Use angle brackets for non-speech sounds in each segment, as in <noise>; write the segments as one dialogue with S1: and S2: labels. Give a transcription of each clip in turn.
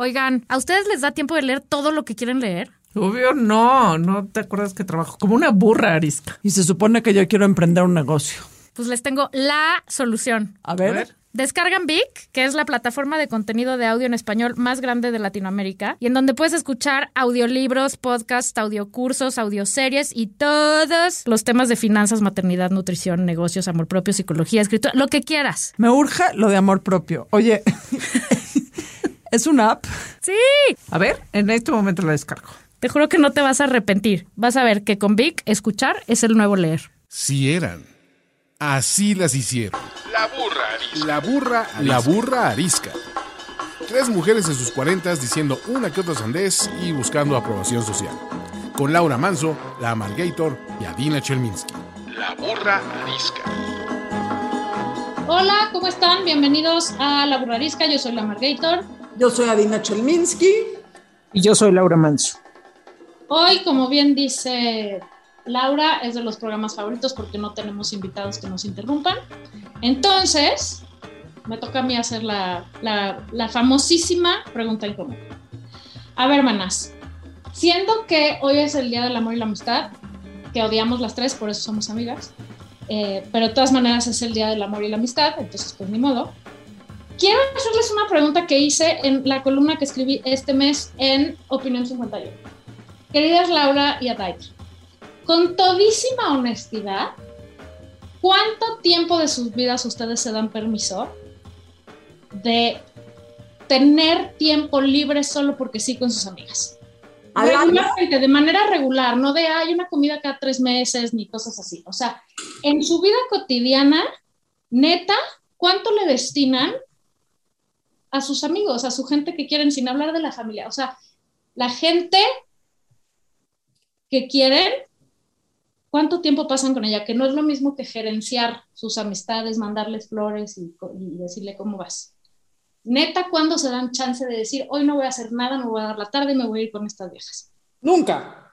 S1: Oigan, ¿a ustedes les da tiempo de leer todo lo que quieren leer?
S2: Obvio no, no te acuerdas que trabajo como una burra arisca.
S3: Y se supone que yo quiero emprender un negocio.
S1: Pues les tengo la solución.
S3: A ver.
S2: A ver.
S1: Descargan Vic, que es la plataforma de contenido de audio en español más grande de Latinoamérica, y en donde puedes escuchar audiolibros, podcasts, audiocursos, audioseries y todos los temas de finanzas, maternidad, nutrición, negocios, amor propio, psicología, escritura, lo que quieras.
S3: Me urge lo de amor propio. Oye, <laughs> ¿es una app?
S1: Sí,
S2: A ver, en este momento la descargo.
S1: te juro que no te vas a arrepentir. Vas a ver que con Vic escuchar es el nuevo leer.
S4: Si eran. Así las hicieron. La burra arisca. La burra, la burra arisca. Tres mujeres en sus cuarentas diciendo una que otra sandez y buscando aprobación social. Con Laura Manso, la Amalgator y Adina Chelminsky. La burra arisca.
S5: Hola, ¿cómo están? Bienvenidos a La Burrarisca. Yo soy la Margator.
S3: Yo soy Adina Chelminsky.
S6: Y yo soy Laura Manso.
S5: Hoy, como bien dice Laura, es de los programas favoritos porque no tenemos invitados que nos interrumpan. Entonces, me toca a mí hacer la, la- la famosísima pregunta incómoda. A ver, manas, siendo que hoy es el Día del Amor y la Amistad, que odiamos las tres, por eso somos amigas, eh, pero de todas maneras es el Día del Amor y la Amistad, entonces pues ni modo. Quiero hacerles una pregunta que hice en la columna que escribí este mes en Opinión 51. Queridas Laura y Adaita, con todísima honestidad, ¿cuánto tiempo de sus vidas ustedes se dan permiso de tener tiempo libre solo porque sí con sus amigas? Regularmente, de manera regular, no de hay una comida cada tres meses ni cosas así. O sea, en su vida cotidiana, neta, ¿cuánto le destinan a sus amigos, a su gente que quieren, sin hablar de la familia? O sea, la gente que quieren, ¿cuánto tiempo pasan con ella? Que no es lo mismo que gerenciar sus amistades, mandarles flores y, decirle cómo vas. Neta, ¿cuándo se dan chance de decir, hoy no voy a hacer nada, me voy a dar la tarde y me voy a ir con estas viejas?
S7: Nunca.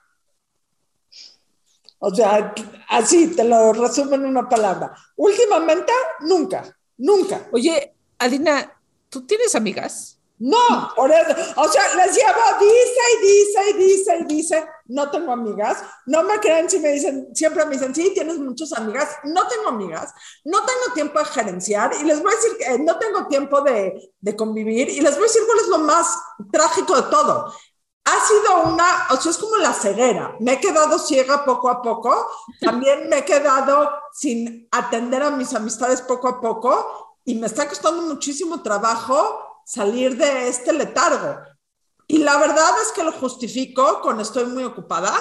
S7: O sea, así te lo resumo en una palabra. Últimamente, nunca, nunca.
S6: Oye, Adina, ¿tú tienes amigas?
S7: No, por eso, o sea, les llevo, dice y dice y dice y dice, no tengo amigas, no me creen si me dicen, siempre me dicen, sí, tienes muchas amigas, no tengo amigas, no tengo tiempo de gerenciar y les voy a decir que eh, no tengo tiempo de, de convivir y les voy a decir cuál es lo más trágico de todo. Ha sido una, o sea, es como la ceguera. Me he quedado ciega poco a poco. También me he quedado sin atender a mis amistades poco a poco y me está costando muchísimo trabajo salir de este letargo. Y la verdad es que lo justifico con estoy muy ocupada,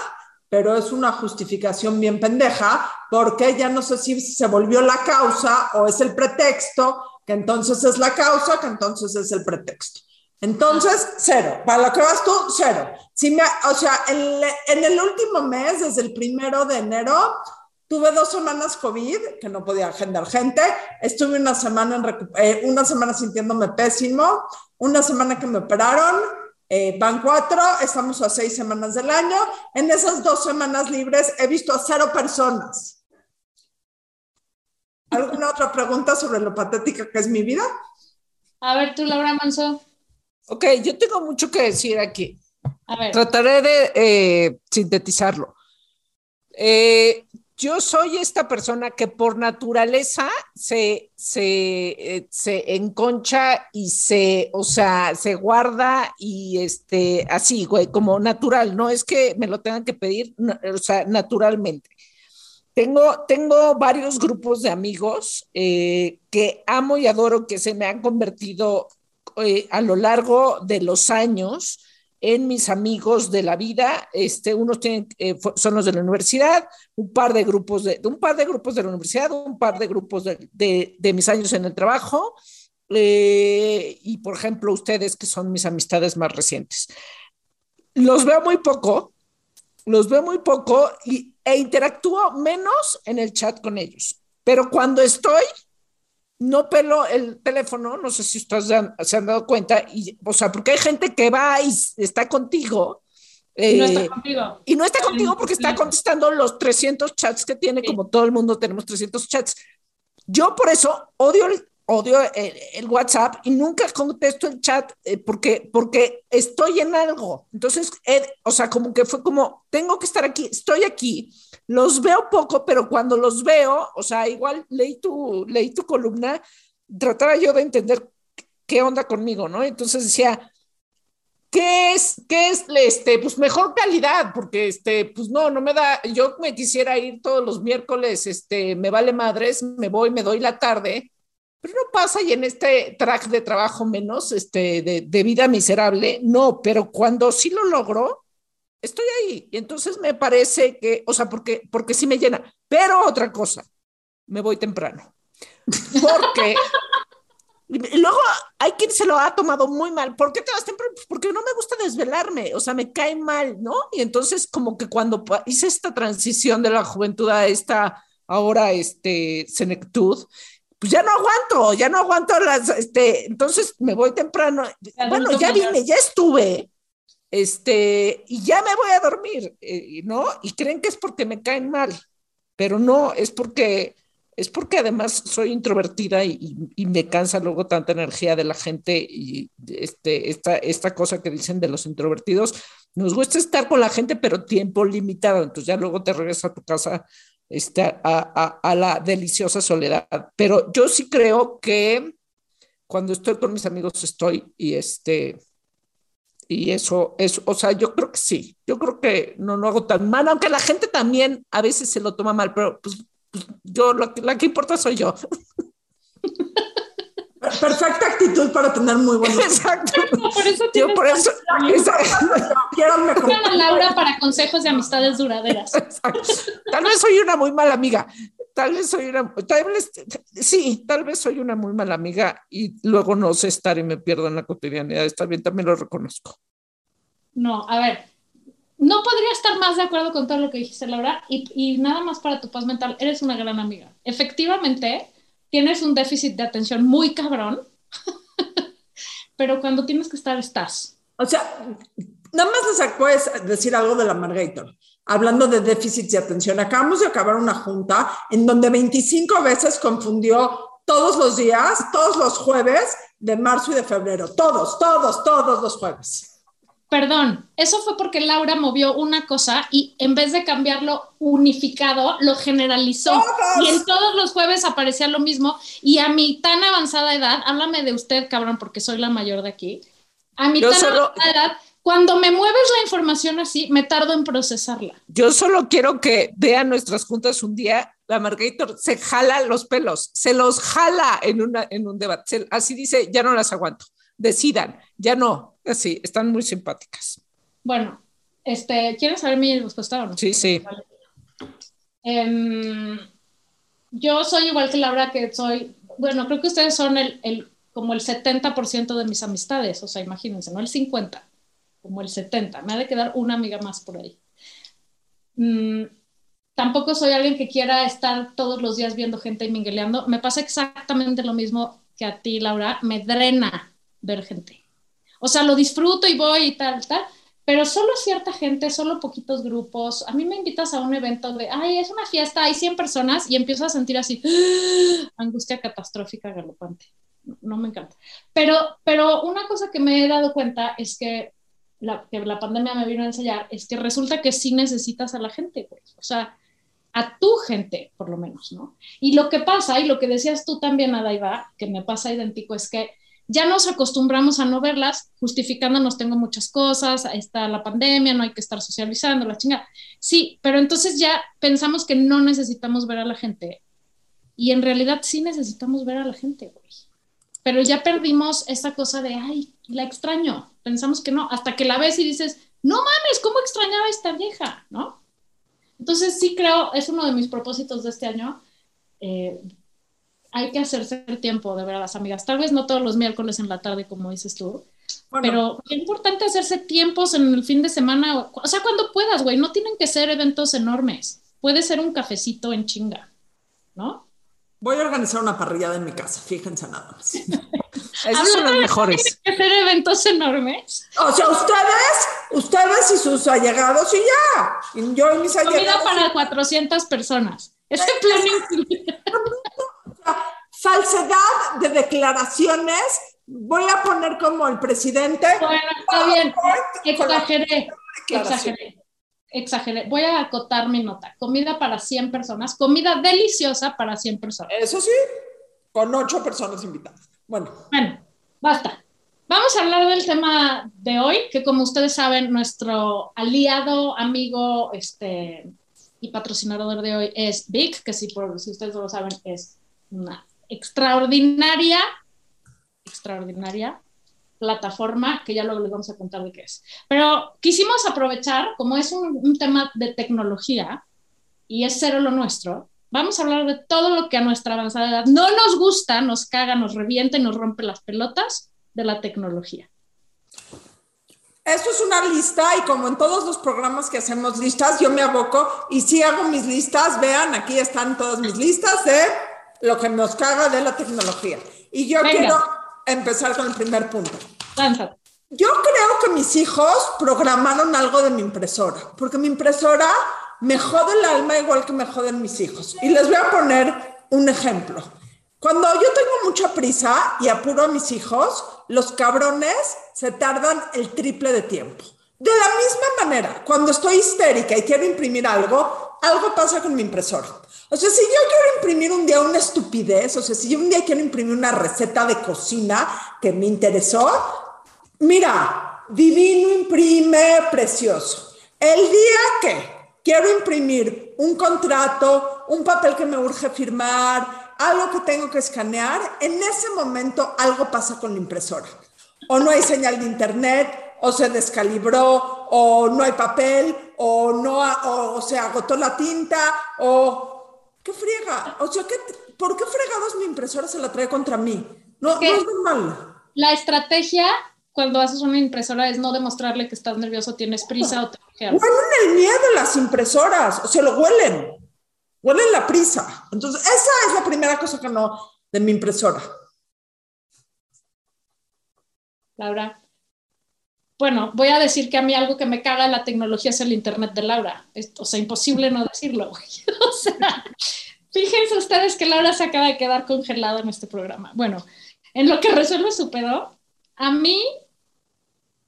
S7: pero es una justificación bien pendeja porque ya no sé si se volvió la causa o es el pretexto, que entonces es la causa, que entonces es el pretexto. Entonces, cero. Para lo que vas tú, cero. Si me, o sea, en, en el último mes, desde el primero de enero, Tuve dos semanas COVID, que no podía agendar gente. Estuve una semana, en eh, una semana sintiéndome pésimo. Una semana que me operaron. eh, van cuatro, estamos a seis semanas del año. En esas dos semanas libres he visto a cero personas. ¿Alguna otra pregunta sobre lo patética que es mi vida?
S5: A ver, tú, Laura Manso.
S6: Ok, yo tengo mucho que decir aquí.
S5: A ver,
S6: Trataré de eh, sintetizarlo. Eh, yo soy esta persona que por naturaleza se, se, eh, se enconcha y se, o sea, se guarda y este, así, güey, como natural, no es que me lo tengan que pedir, o sea, naturalmente. Tengo, tengo varios grupos de amigos eh, que amo y adoro, que se me han convertido eh, a lo largo de los años en mis amigos de la vida. Este, unos tienen, eh, son los de la universidad, un par de grupos de, un par de grupos de la universidad, un par de grupos de, de, de mis años en el trabajo. eh, y por ejemplo, ustedes que son mis amistades más recientes. Los veo muy poco, los veo muy poco y, e interactúo menos en el chat con ellos. Pero cuando estoy, no pelo el teléfono, no sé si ustedes han- se han dado cuenta, y, o sea, porque hay gente que va y está contigo.
S5: no está
S6: eh,
S5: contigo.
S6: y no está contigo porque está contestando los 300 chats que tiene,
S5: Sí.
S6: como todo el mundo tenemos 300 chats. Yo por eso odio, el- odio el, el WhatsApp y nunca contesto el chat eh, porque, porque estoy en algo. Entonces, eh, o sea, como que fue como, tengo que estar aquí, estoy aquí, los veo poco, pero cuando los veo, o sea, igual leí tu, leí tu columna, trataba yo de entender qué onda conmigo, ¿no? Entonces decía, ¿qué es, qué es, este, pues mejor calidad? Porque, este, pues no, no me da, yo me quisiera ir todos los miércoles, este, me vale madres, me voy, me doy la tarde, pero no pasa y en este track de trabajo menos, este, de, de vida miserable, no, pero cuando sí lo logro, estoy ahí. Y entonces me parece que, o sea, porque, porque sí me llena. Pero otra cosa, me voy temprano. Porque <laughs> y luego hay quien se lo ha tomado muy mal. ¿Por qué te vas temprano? Pues porque no me gusta desvelarme, o sea, me cae mal, ¿no? Y entonces como que cuando hice esta transición de la juventud a esta ahora este senectud, pues ya no aguanto, ya no aguanto las, este, entonces me voy temprano. Bueno, ya vine, ya estuve, este, y ya me voy a dormir, eh, ¿no? Y creen que es porque me caen mal, pero no, es porque es porque además soy introvertida y, me cansa luego tanta energía de la gente y este, esta, esta cosa que dicen de los introvertidos. Nos gusta estar con la gente, pero tiempo limitado. Entonces ya luego te regresas a tu casa este, a, a, la deliciosa soledad. Pero yo sí creo que cuando estoy con mis amigos estoy y este... Y eso, eso, o sea, yo creo que sí, yo creo que no lo hago tan mal, aunque la gente también a veces se lo toma mal, pero pues yo, lo, la que importa soy yo.
S7: Perfecta actitud para tener muy buenos. <laughs>
S6: Exacto.
S5: No, por eso
S6: yo por eso.
S7: esa, quiero mejor.
S5: a Laura para consejos de amistades duraderas.
S6: Exacto. Tal vez soy una muy mala amiga. Tal vez soy una, tal vez, sí, tal vez soy una muy mala amiga y luego no sé estar y me pierdo en la cotidianidad. Está bien, también lo reconozco.
S5: No, a ver, no podría estar más de acuerdo con todo lo que dijiste, Laura, y, y, nada más para tu paz mental, eres una gran amiga. Efectivamente, tienes un déficit de atención muy cabrón, <laughs> pero cuando tienes que estar, estás.
S7: O sea, nada más les puedes decir algo de la Margator. Hablando de déficit de atención, acabamos de acabar una junta en donde 25 veces confundió todos los días, todos los jueves de marzo y de febrero, todos, todos, todos los jueves.
S5: Perdón, eso fue porque Laura movió una cosa y en vez de cambiarlo unificado, lo generalizó.
S7: ¡Todos!
S5: Y en todos los jueves aparecía lo mismo. Y a mi tan avanzada edad, háblame de usted, cabrón, porque soy la mayor de aquí. A mi
S6: Yo
S5: tan
S6: solo-
S5: avanzada edad, cuando me mueves la información así, me tardo en procesarla.
S6: Yo solo quiero que vean nuestras juntas un día. La Margator se jala los pelos, se los jala en, una, en un debate. Se- así dice, ya no las aguanto. Decidan, ya no. Así, están muy simpáticas.
S5: Bueno, este, ¿quieres saber mi respuesta o no?
S6: Sí, sí.
S5: Em, yo soy igual que Laura, que soy, bueno, creo que ustedes son el, el como el 70% de mis amistades, o sea, imagínense, no el 50, como el 70, me ha de quedar una amiga más por ahí. Mm, tampoco soy alguien que quiera estar todos los días viendo gente y mingueleando, me pasa exactamente lo mismo que a ti, Laura, me drena ver gente. O sea, lo disfruto y voy y tal, tal, pero solo cierta gente, solo poquitos grupos. A mí me invitas a un evento de, ay, es una fiesta, hay 100 personas y empiezo a sentir así, <gasps> angustia catastrófica galopante. No, no me encanta. Pero, pero una cosa que me he dado cuenta es que la, que la pandemia me vino a enseñar es que resulta que sí necesitas a la gente, güey. O sea, a tu gente, por lo menos, ¿no? Y lo que pasa, y lo que decías tú también, Adaiva, que me pasa idéntico, es que ya nos acostumbramos a no verlas, justificándonos, tengo muchas cosas, está la pandemia, no hay que estar socializando, la chingada. Sí, pero entonces ya pensamos que no necesitamos ver a la gente y en realidad sí necesitamos ver a la gente, güey. Pero ya perdimos esa cosa de, ay, la extraño. Pensamos que no, hasta que la ves y dices, no mames, ¿cómo extrañaba a esta vieja? ¿No? Entonces sí creo, es uno de mis propósitos de este año, eh, hay que hacerse el tiempo de ver a las amigas. Tal vez no todos los miércoles en la tarde, como dices tú,
S7: Bueno,
S5: pero es importante hacerse tiempos en el fin de semana, o, o sea, cuando puedas, güey. No tienen que ser eventos enormes. Puede ser un cafecito en chinga, ¿no?
S7: Voy a organizar una parrillada en mi casa, fíjense nada más.
S6: Esos son los mejores.
S5: Tienen que ser eventos enormes.
S7: O sea, ustedes, ustedes y sus allegados y ya. Y yo y mis
S5: Comida
S7: allegados.
S5: para 400 personas. Ese plan incluye- <laughs>
S7: falsedad de declaraciones. Voy a poner como el presidente.
S5: Bueno, está bien. Exageré, exageré, exageré. Voy a acotar mi nota. Comida para 100 personas, comida deliciosa para 100 personas.
S7: Eso sí, con ocho personas invitadas. Bueno,
S5: Bueno, basta. Vamos a hablar del tema de hoy, que como ustedes saben, nuestro aliado, amigo este, y patrocinador de hoy es Vic, que si, por, si ustedes no lo saben, es una extraordinaria, extraordinaria plataforma que ya luego les vamos a contar de qué es. Pero quisimos aprovechar, como es un, un tema de tecnología y es cero lo nuestro, vamos a hablar de todo lo que a nuestra avanzada edad no nos gusta, nos caga, nos revienta y nos rompe las pelotas de la tecnología.
S7: esto es una lista y como en todos los programas que hacemos listas, yo me aboco y si hago mis listas, vean, aquí están todas mis listas de lo que nos caga de la tecnología. Y yo
S5: Venga.
S7: quiero empezar con el primer punto.
S5: Lánzate.
S7: Yo creo que mis hijos programaron algo de mi impresora, porque mi impresora me jode el alma igual que me joden mis hijos. Y les voy a poner un ejemplo. Cuando yo tengo mucha prisa y apuro a mis hijos, los cabrones se tardan el triple de tiempo. De la misma manera, cuando estoy histérica y quiero imprimir algo, algo pasa con mi impresora. O sea, si yo quiero imprimir un día una estupidez, o sea, si yo un día quiero imprimir una receta de cocina que me interesó, Mira, divino imprime precioso. El día que quiero imprimir un contrato, un papel que me urge firmar, algo que tengo que escanear, en ese momento algo pasa con la impresora. O no hay señal de internet, o se descalibró, o no hay papel, o no, ha- o, o se agotó la tinta, o qué friega. O sea, ¿qué, ¿por qué fregados mi impresora se la trae contra mí? No, no es normal.
S5: La estrategia cuando haces una impresora es no demostrarle que estás nervioso, tienes prisa o te.
S7: Huelen el miedo las impresoras, o sea, lo huelen. Huelen la prisa. Entonces, esa es la primera cosa que no de mi impresora.
S5: Laura. Bueno, voy a decir que a mí algo que me caga la tecnología es el internet de Laura. O sea, imposible no decirlo. <laughs> O sea, fíjense ustedes que Laura se acaba de quedar congelada en este programa. Bueno, en lo que resuelve su pedo, a mí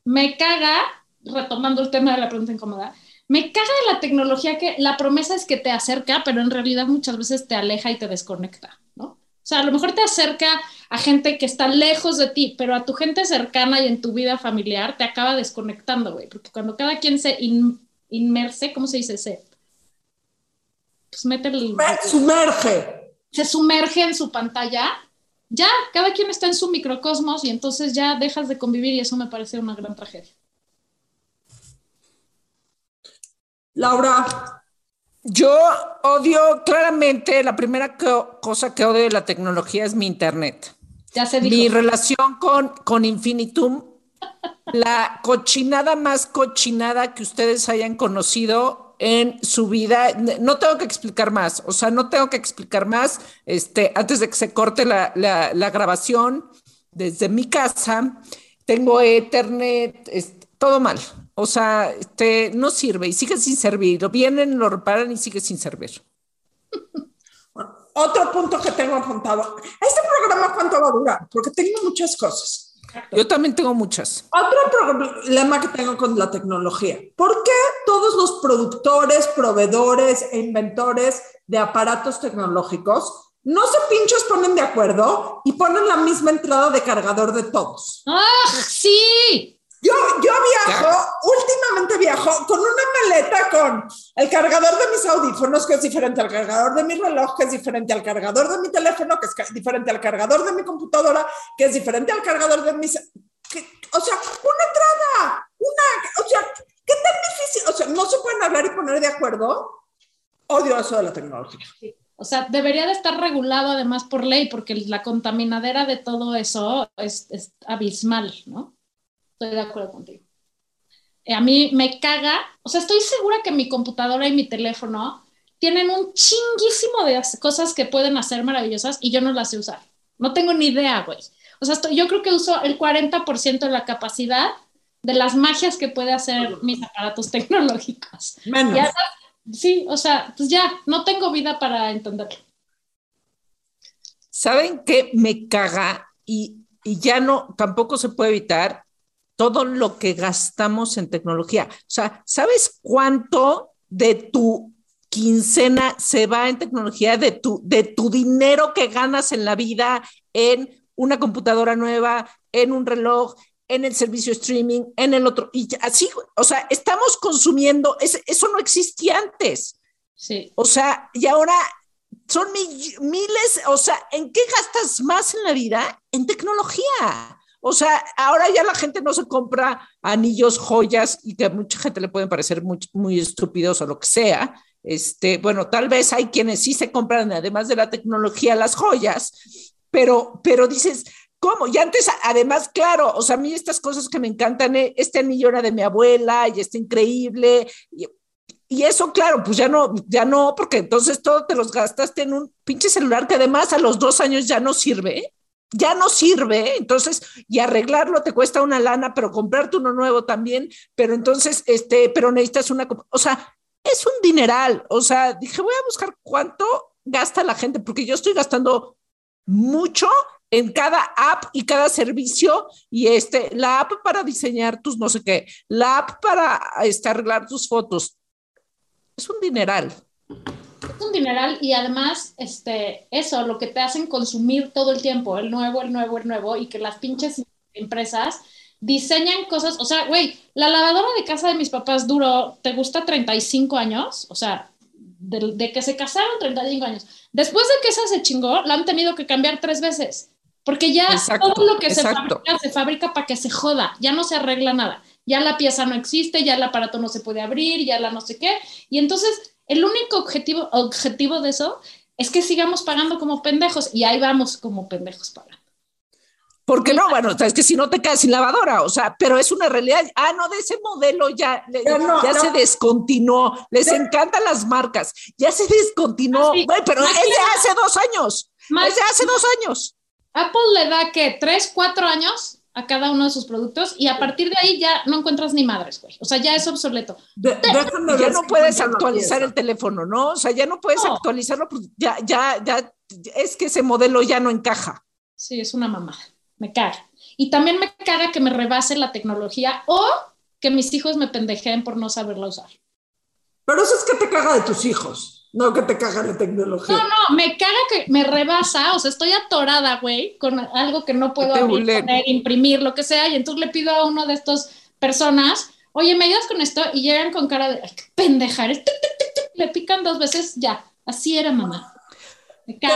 S5: me caga, retomando el tema de la pregunta incómoda, me caga la tecnología que la promesa es que te acerca, pero en realidad muchas veces te aleja y te desconecta, ¿no? O sea, a lo mejor te acerca a gente que está lejos de ti, pero a tu gente cercana y en tu vida familiar te acaba desconectando, güey, porque cuando cada quien se in- inmerse, ¿cómo se dice? Se, pues mete el,
S7: Me sumerge.
S5: se sumerge en su pantalla, ya, cada quien está en su microcosmos y entonces ya dejas de convivir y eso me parece una gran tragedia.
S7: Laura,
S6: Yo odio claramente, la primera co- cosa que odio de la tecnología es mi internet.
S5: Ya se dijo.
S6: Mi relación con, con Infinitum, la cochinada más cochinada que ustedes hayan conocido en su vida. No tengo que explicar más, o sea, no tengo que explicar más. Este, antes de que se corte la, la- la grabación, desde mi casa, tengo Ethernet, es- todo mal. O sea, este, no sirve y sigue sin servir. Lo vienen, lo reparan y sigue sin servir. <laughs>
S7: otro punto que tengo apuntado. Este programa, ¿cuánto va a durar? Porque tengo muchas cosas.
S6: Yo también tengo muchas.
S7: Otro problema que tengo con la tecnología. ¿Por qué todos los productores, proveedores e inventores de aparatos tecnológicos no se pinchos ponen de acuerdo y ponen la misma entrada de cargador de todos?
S5: ¡Ah, sí!
S7: Yo, yo viajo, últimamente viajo con una maleta con el cargador de mis audífonos, que es diferente al cargador de mi reloj, que es diferente al cargador de mi teléfono, que es diferente al cargador de mi computadora, que es diferente al cargador de mis... que- o sea, una entrada, una... O sea, ¿qué tan difícil? O sea, ¿no se pueden hablar y poner de acuerdo? Odio eso de la tecnología.
S5: O sea, debería de estar regulado además por ley, porque la contaminadera de todo eso es, es abismal, ¿no? Estoy de acuerdo contigo. Eh, a mí me caga, o sea, estoy segura que mi computadora y mi teléfono tienen un chinguísimo de as- cosas que pueden hacer maravillosas y yo no las sé usar. No tengo ni idea, güey. O sea, estoy- yo creo que uso el 40% de la capacidad de las magias que puede hacer mis aparatos <laughs> tecnológicos.
S7: Menos.
S5: Ya, sí, o sea, pues ya, no tengo vida para entenderlo.
S6: ¿Saben qué me caga? Y, y ya no, tampoco se puede evitar todo lo que gastamos en tecnología. O sea, ¿sabes cuánto de tu quincena se va en tecnología, de tu, de tu dinero que ganas en la vida, en una computadora nueva, en un reloj, en el servicio streaming, en el otro, y así, o sea, estamos consumiendo, eso no existía antes.
S5: Sí.
S6: O sea, y ahora son miles, o sea, ¿en qué gastas más en la vida? En tecnología. O sea, ahora ya la gente no se compra anillos, joyas, y que a mucha gente le pueden parecer muy, muy estúpidos o lo que sea. Este, bueno, tal vez hay quienes sí se compran, además de la tecnología, las joyas, pero, pero dices, ¿cómo? Y antes, además, claro, o sea, a mí estas cosas que me encantan, eh, este anillo era de mi abuela y está increíble. Y, y eso, claro, pues ya no, ya no, porque entonces todo te los gastaste en un pinche celular que además a los dos años ya no sirve ya no sirve, entonces, y arreglarlo te cuesta una lana, pero comprarte uno nuevo también, pero entonces, este, pero necesitas una, o sea, es un dineral, o sea, dije, voy a buscar cuánto gasta la gente, porque yo estoy gastando mucho en cada app y cada servicio, y este, la app para diseñar tus no sé qué, la app para este, arreglar tus fotos, es un dineral
S5: es un dineral y además, este, eso, lo que te hacen consumir todo el tiempo, el nuevo, el nuevo, el nuevo, y que las pinches empresas diseñan cosas, o sea, güey, la lavadora de casa de mis papás duró, ¿te gusta 35 años? O sea, de, que se casaron 35 años. Después de que esa se chingó, la han tenido que cambiar tres veces, porque ya todo lo que se fabrica se fabrica para que se joda, ya no se arregla nada, ya la pieza no existe, ya el aparato no se puede abrir, ya la no sé qué, y entonces el único objetivo, objetivo de eso es que sigamos pagando como pendejos y ahí vamos como pendejos pagando.
S6: Porque no, bueno, es que si no te quedas sin lavadora, o sea, pero es una realidad. Ah, no, de ese modelo ya, ya se descontinuó. Les encantan las marcas. Ya se descontinuó. Ah, pero es de hace dos años. es de hace dos años.
S5: Apple le da que tres, cuatro años a cada uno de sus productos y a partir de ahí ya no encuentras ni madres, güey. O sea, ya es obsoleto.
S6: ya no puedes actualizar el teléfono, ¿no? O sea, ya no puedes actualizarlo, pues ya, ya, ya, es que ese modelo ya no encaja.
S5: Sí, es una mamada. Me caga. Y también me caga que me rebase la tecnología o que mis hijos me pendejeen por no saberla usar.
S7: Pero eso es que te caga de tus hijos. No que te caga la tecnología.
S5: No, no, me caga que me rebasa, o sea, estoy atorada, güey, con algo que no puedo abrir, imprimir, lo que sea, y entonces le pido a uno de estas personas, oye, ¿me ayudas con esto? Y llegan con cara de, pendejar, <laughs> le pican dos veces, ya, así era mamá.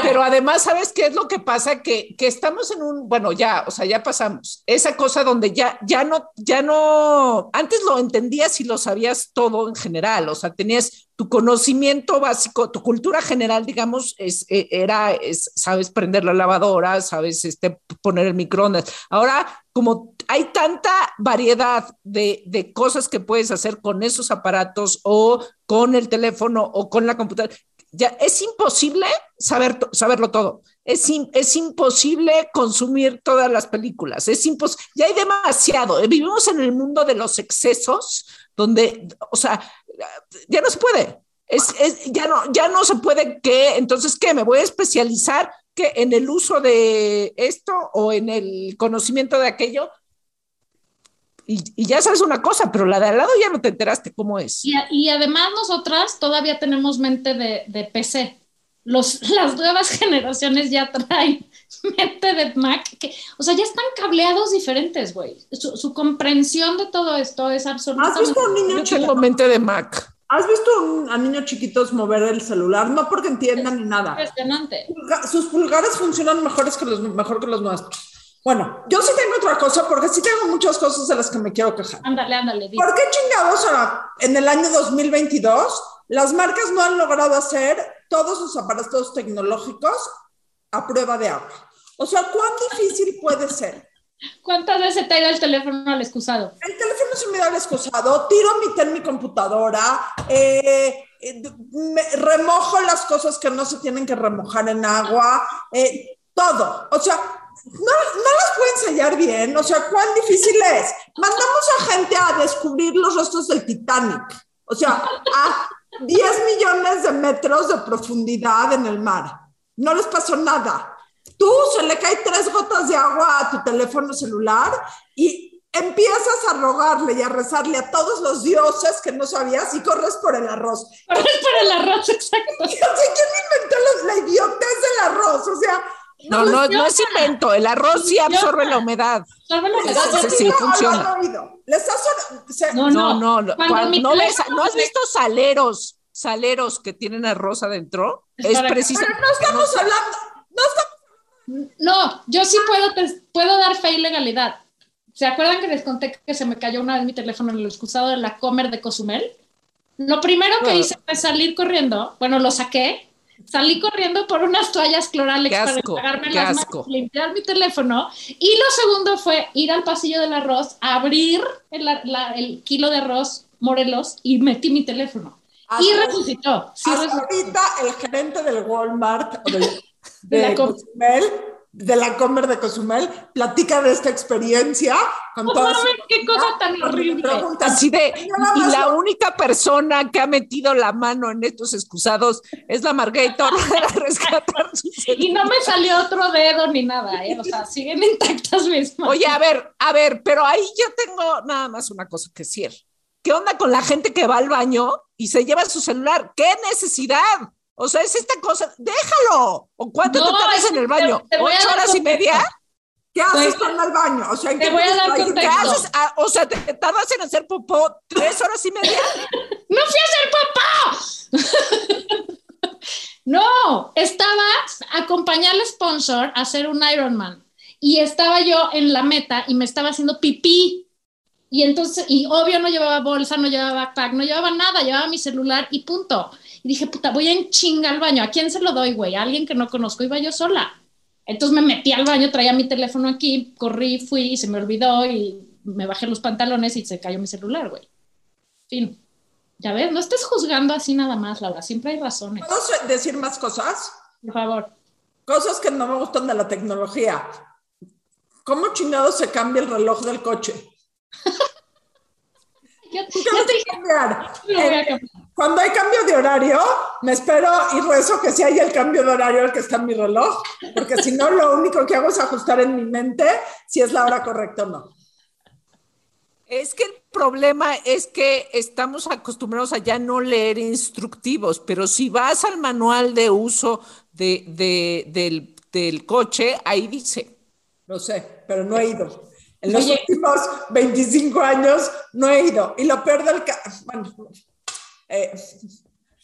S6: Pero además, ¿sabes qué es lo que pasa? Que, que, estamos en un, bueno, ya, o sea, ya pasamos. Esa cosa donde ya, ya no, ya no, antes lo entendías y lo sabías todo en general, o sea, tenías tu conocimiento básico, tu cultura general, digamos, es, e, era, es, sabes prender la lavadora, sabes este, poner el microondas. Ahora, como hay tanta variedad de, de cosas que puedes hacer con esos aparatos o con el teléfono o con la computadora, ya es imposible saber, saberlo todo. Es, es imposible consumir todas las películas. Es ya hay demasiado. Vivimos en el mundo de los excesos, donde, o sea, ya no se puede. Es, ya, no, ya no se puede que, entonces, ¿qué? ¿Me voy a especializar que en el uso de esto o en el conocimiento de aquello? Y, ya sabes una cosa, pero la de al lado ya no te enteraste cómo es.
S5: Y, además nosotras todavía tenemos mente de, de, PC. Los, <laughs> las nuevas generaciones ya traen <laughs> mente de Mac, que, o sea, ya están cableados diferentes, güey. Su, comprensión de todo esto es absolutamente...
S7: ¿Has visto a un niño
S6: chiquito? mente de Mac.
S7: ¿Has visto a niños chiquitos mover el celular? No porque entiendan ni nada.
S5: Impresionante.
S7: Sus pulgares funcionan mejores que los, mejor que los nuestros. Bueno, yo sí tengo otra cosa, porque sí tengo muchas cosas de las que me quiero quejar.
S5: Ándale, ándale.
S7: ¿Por qué chingados en el año 2022 las marcas no han logrado hacer todos sus aparatos tecnológicos a prueba de agua? O sea, ¿cuán difícil puede ser?
S5: ¿Cuántas veces te ha ido el teléfono al excusado?
S7: El teléfono se me da al excusado, tiro mi mi computadora, eh, eh, remojo las cosas que no se tienen que remojar en agua, eh, todo. O sea, no, no las puedo ensayar bien, o sea, ¿cuán difícil es? Mandamos a gente a descubrir los rostros del Titanic, o sea, a 10 millones de metros de profundidad en el mar. No les pasó nada. Tú se le cae tres gotas de agua a tu teléfono celular y empiezas a rogarle y a rezarle a todos los dioses que no sabías y corres por el arroz.
S5: Corres por el arroz, exacto. <laughs>
S7: Yo sé quién inventó los- la idiotez del arroz, o sea,
S6: No, no, no es invento. El arroz sí absorbe la humedad.
S5: Absorbe la humedad.
S6: Sí, sí, sí,
S7: ¿o lo
S6: funciona.
S7: Les has
S5: No,
S6: No, no, no.
S5: Cuando
S6: cuan-
S5: mi
S6: no,
S5: teléfono
S6: ¿no has visto saleros, saleros que tienen arroz adentro? Es preciso.
S7: Pero no estamos hablando, no estamos
S5: No, yo sí puedo, te- puedo dar fe y legalidad. ¿Se acuerdan que les conté que se me cayó una vez mi teléfono en el excusado de la Comer de Cozumel? Lo primero que hice fue salir corriendo, bueno, lo saqué, salí corriendo por unas toallas clorales
S6: Qué
S5: para enjuagarme las
S6: asco.
S5: manos, limpiar mi teléfono. Y lo segundo fue ir al pasillo del arroz, abrir el, la- el kilo de arroz Morelos y metí mi teléfono. Y
S7: Hasta-
S5: resucitó. sí
S7: Hasta
S5: resucitó.
S7: ahorita el gerente del Walmart o del-
S5: De <laughs>
S7: de,
S5: la
S7: Cozumel, de la Comer de Cozumel, platica de esta experiencia con
S5: No
S7: todas
S5: mames, qué cosa tan horrible.
S7: preguntas.
S6: Así de, y la
S7: lo-
S6: única persona que ha metido la mano en estos excusados es la Margator para <laughs> rescatar.
S5: Y no me salió otro dedo ni nada, ¿eh? O sea, siguen intactas mis manos.
S6: Oye, a ver, a ver, pero ahí yo tengo nada más una cosa que decir. ¿Qué onda con la gente que va al baño y se lleva su celular? ¿Qué necesidad? O sea, es esta cosa, déjalo. ¿O cuánto
S5: No,
S6: te tardas en el baño?
S5: te- te
S6: ¿Ocho horas y media?
S7: ¿Qué haces
S5: Pues,
S7: cuando al baño? O sea, ¿en
S5: te
S7: qué
S5: voy a dar
S6: ¿Qué haces? Ah, o sea, ¿te, te tardas en hacer popó tres horas y media? <laughs>
S5: ¡No fui a hacer papá! <laughs> no, estaba, acompañé al sponsor a hacer un Ironman y estaba yo en la meta y me estaba haciendo pipí. Y entonces, y obvio no llevaba bolsa, no llevaba backpack, no llevaba nada, llevaba mi celular y punto. Y dije, puta, voy en chinga al baño. ¿A quién se lo doy, güey? A alguien que no conozco, iba yo sola. Entonces me metí al baño, traía mi teléfono aquí, corrí, fui, y se me olvidó y me bajé los pantalones y se cayó mi celular, güey. Fin. Ya ves, no estés juzgando así nada más, Laura. Siempre hay razones.
S7: ¿Puedo decir más cosas?
S5: Por favor.
S7: Cosas que no me gustan de la tecnología. ¿Cómo chingado se cambia el reloj del coche?
S5: Voy a
S7: Eh,
S5: cambiar.
S7: Cuando hay cambio de horario, me espero y rezo que sí haya el cambio de horario al que está en mi reloj, porque si no, lo único que hago es ajustar en mi mente si es la hora correcta o no.
S6: Es que el problema es que estamos acostumbrados a ya no leer instructivos, pero si vas al manual de uso de, de- del, del coche, ahí dice.
S7: Lo sé, pero no he ido. En los
S5: Oye.
S7: últimos 25 años no he ido. Y lo peor del caso, bueno, eh,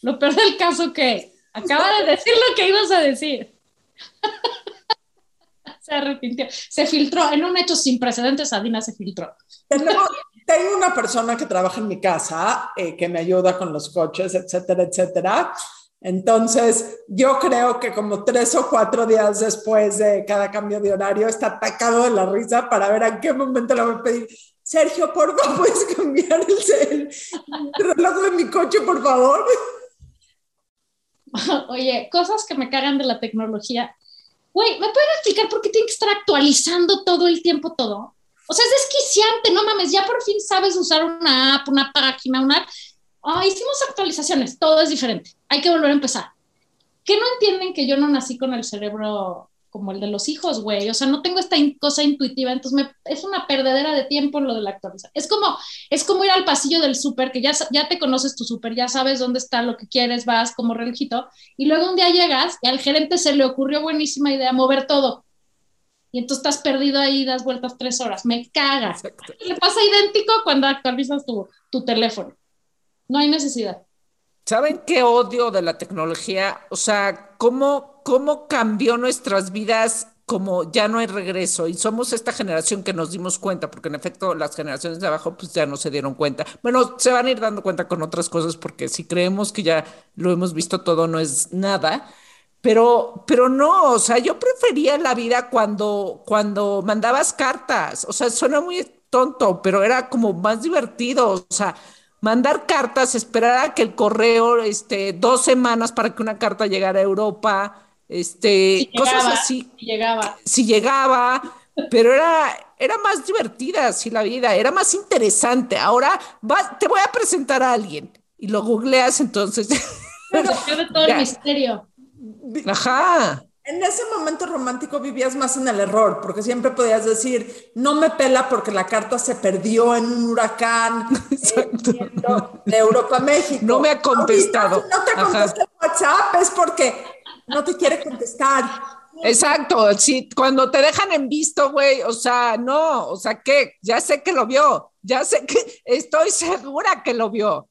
S5: Lo peor del caso que acaba de decir lo que ibas a decir. <laughs> se arrepintió. Se filtró. En un hecho sin precedentes, Adina se filtró.
S7: tengo una persona que trabaja en mi casa, eh, que me ayuda con los coches, etcétera, etcétera. Entonces, yo creo que como tres o cuatro días después de cada cambio de horario, está atacado de la risa para ver en qué momento le voy a pedir. Sergio, por favor, <laughs> ¿puedes cambiar el, el reloj de mi coche, por favor? <laughs>
S5: Oye, cosas que me cagan de la tecnología. Güey, ¿me pueden explicar por qué tienen que estar actualizando todo el tiempo todo? O sea, es desquiciante, no mames, ya por fin sabes usar una app, una página, una app. Ah, hicimos actualizaciones, todo es diferente. Hay que volver a empezar. ¿Qué no entienden que yo no nací con el cerebro como el de los hijos, güey? O sea, no tengo esta in- cosa intuitiva, entonces me- es una perdedera de tiempo lo de la actualización. Es como, es como ir al pasillo del súper, que ya, ya te conoces tu súper, ya sabes dónde está lo que quieres, vas como relojito, y luego un día llegas y al gerente se le ocurrió buenísima idea mover todo. Y entonces estás perdido ahí, das vueltas tres horas. Me caga.
S6: Exacto.
S5: Le pasa idéntico cuando actualizas tu, tu teléfono. No hay necesidad.
S6: ¿Saben qué odio de la tecnología? O sea, ¿cómo, cómo cambió nuestras vidas como ya no hay regreso? Y somos esta generación que nos dimos cuenta, porque en efecto las generaciones de abajo pues ya no se dieron cuenta. Bueno, se van a ir dando cuenta con otras cosas, porque si creemos que ya lo hemos visto todo, no es nada. Pero, pero no, o sea, yo prefería la vida cuando, cuando mandabas cartas. O sea, suena muy tonto, pero era como más divertido. O sea, mandar cartas, esperar a que el correo, este, dos semanas para que una carta llegara a Europa, este,
S5: Si
S6: cosas
S5: llegaba,
S6: así,
S5: si llegaba.
S6: si llegaba, pero era, era más divertida así la vida, era más interesante. Ahora vas, te voy a presentar a alguien y lo googleas entonces.
S5: Se pierde todo <laughs>
S6: Ya.
S5: el misterio.
S6: Ajá.
S7: En ese momento romántico vivías más en el error, porque siempre podías decir, no me pela porque la carta se perdió en un huracán eh, de Europa a México.
S6: No me ha contestado.
S7: Ahorita, si no te contesta el WhatsApp es porque no te quiere contestar.
S6: Exacto, sí, cuando te dejan en visto, güey, o sea, no, o sea, ¿qué? Ya sé que lo vio, ya sé que estoy segura que lo vio.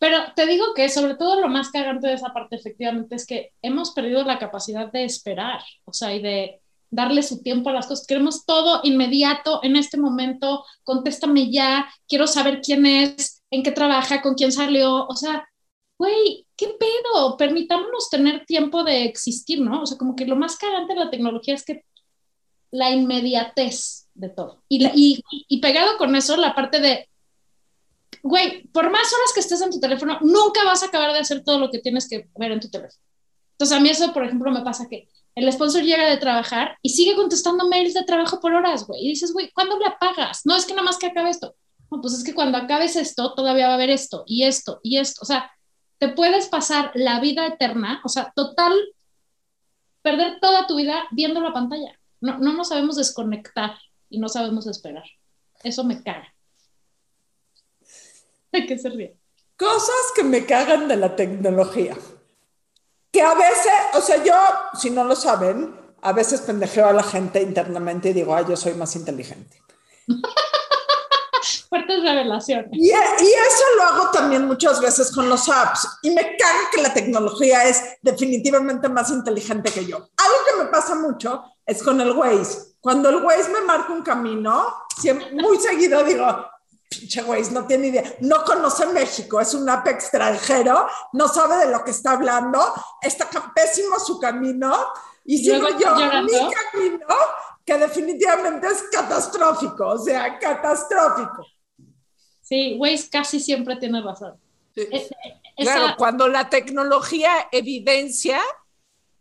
S5: Pero te digo que sobre todo lo más cagante de esa parte efectivamente es que hemos perdido la capacidad de esperar, o sea, y de darle su tiempo a las cosas. Queremos todo inmediato, en este momento, contéstame ya, quiero saber quién es, en qué trabaja, con quién salió, o sea, güey, ¿qué pedo? Permitámonos tener tiempo de existir, ¿no? O sea, como que lo más cagante de la tecnología es que la inmediatez de todo. Y, la- y, y pegado con eso, la parte de, güey, por más horas que estés en tu teléfono, nunca vas a acabar de hacer todo lo que tienes que ver en tu teléfono. Entonces, a mí eso, por ejemplo, me pasa que el sponsor llega de trabajar y sigue contestando mails de trabajo por horas, güey. Y dices, güey, ¿cuándo le apagas? No, es que nada más que acabe esto. No, pues es que cuando acabes esto, todavía va a haber esto y esto y esto. O sea, te puedes pasar la vida eterna, o sea, total, perder toda tu vida viendo la pantalla. No, no nos sabemos desconectar y no sabemos esperar. Eso me caga. <laughs> ¿De qué se ríe?
S7: Cosas que me cagan de la tecnología. Que a veces, o sea, yo, si no lo saben, a veces pendejeo a la gente internamente y digo, ay, yo soy más inteligente. <laughs>
S5: Fuertes revelaciones.
S7: Y, y eso lo hago también muchas veces con los apps. Y me caga que la tecnología es definitivamente más inteligente que yo. Algo que me pasa mucho es con el Waze. Cuando el Waze me marca un camino, siempre, muy seguido digo, pinche Waze, no tiene idea. No conoce México, es un app extranjero, no sabe de lo que está hablando, está pésimo su camino. Y sigo yo
S5: llorando.
S7: mi camino, que definitivamente es catastrófico, o sea, catastrófico.
S5: Sí, Waze casi siempre tiene razón. Eh, eh, esa-
S6: Claro, cuando la tecnología evidencia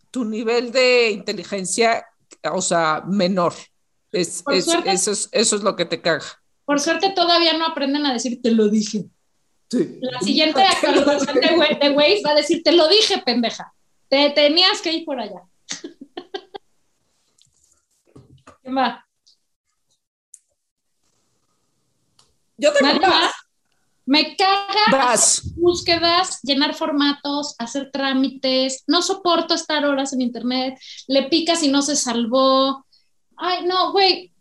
S6: tu nivel de inteligencia, o sea, menor. Es,
S5: Por
S6: es-
S5: suerte-
S6: eso, es, eso es lo que te caga.
S5: Por suerte todavía no aprenden a decir te lo dije.
S7: Sí.
S5: La siguiente actualización de, Wa- de Waze va a decir te lo dije, pendeja. Te tenías que ir por allá. <laughs> ¿Quién va?
S7: Yo tengo
S5: ¿Nadie más? Me caga
S6: Vas.
S5: búsquedas, llenar formatos, hacer trámites. No soporto estar horas en internet. Le picas y no se salvó. Ay, no, güey.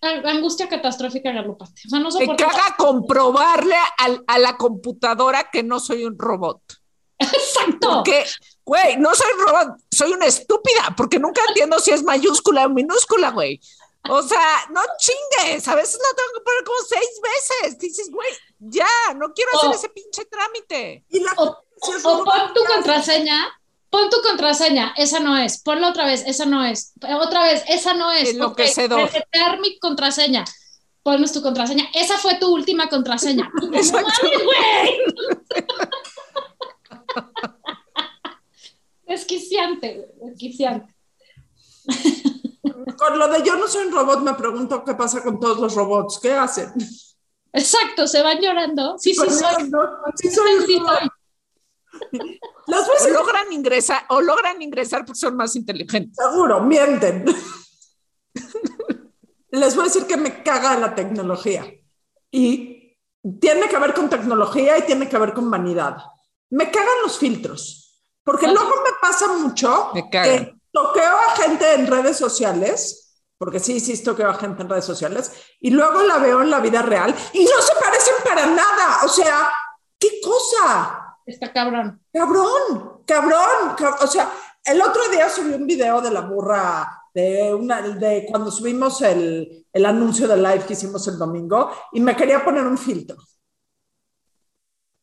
S5: A- Angustia catastrófica galopante. O sea, no
S6: Me
S5: soporto.
S6: caga comprobarle al- a la computadora que no soy un robot. <laughs>
S5: Exacto.
S6: Porque, güey, no soy un robot, soy una estúpida, porque nunca entiendo si es mayúscula o minúscula, güey. O sea, no chingues, a veces lo tengo que poner como seis veces. Dices, güey, ya, no quiero hacer
S5: O-
S6: ese pinche trámite.
S7: Y la
S5: O, pon tu contraseña, pon tu contraseña, esa no es, ponla otra vez, esa no es, otra vez, esa no es.
S6: Enloquecedor.
S5: Ok, resetear mi contraseña. Pones tu contraseña, esa fue tu última contraseña. <laughs>
S6: Exacto. <laughs>
S5: Desquiciante, desquiciante.
S7: Con lo de yo no soy un robot, me pregunto qué pasa con todos los robots. ¿Qué hacen?
S5: Exacto, se van llorando. Sí, sí, soy.
S7: sí soy
S5: Sí, soy.
S7: Voy a
S6: O logran ingresar, o logran ingresar porque son más inteligentes.
S7: seguro, mienten. Les voy a decir que me caga la tecnología. Y tiene que ver con tecnología y tiene que ver con vanidad. Me cagan los filtros. Porque
S5: Ah,
S7: luego me pasa mucho
S6: Me
S7: que toqueo a gente en redes sociales, porque sí, sí, toqueo a gente en redes sociales, y luego la veo en la vida real y no se parecen para nada. O sea, ¿qué cosa?
S5: Está cabrón.
S7: Cabrón, cabrón, cab- o sea, el otro día subí un video de la burra de una de cuando subimos el, el anuncio de live que hicimos el domingo y me quería poner un filtro.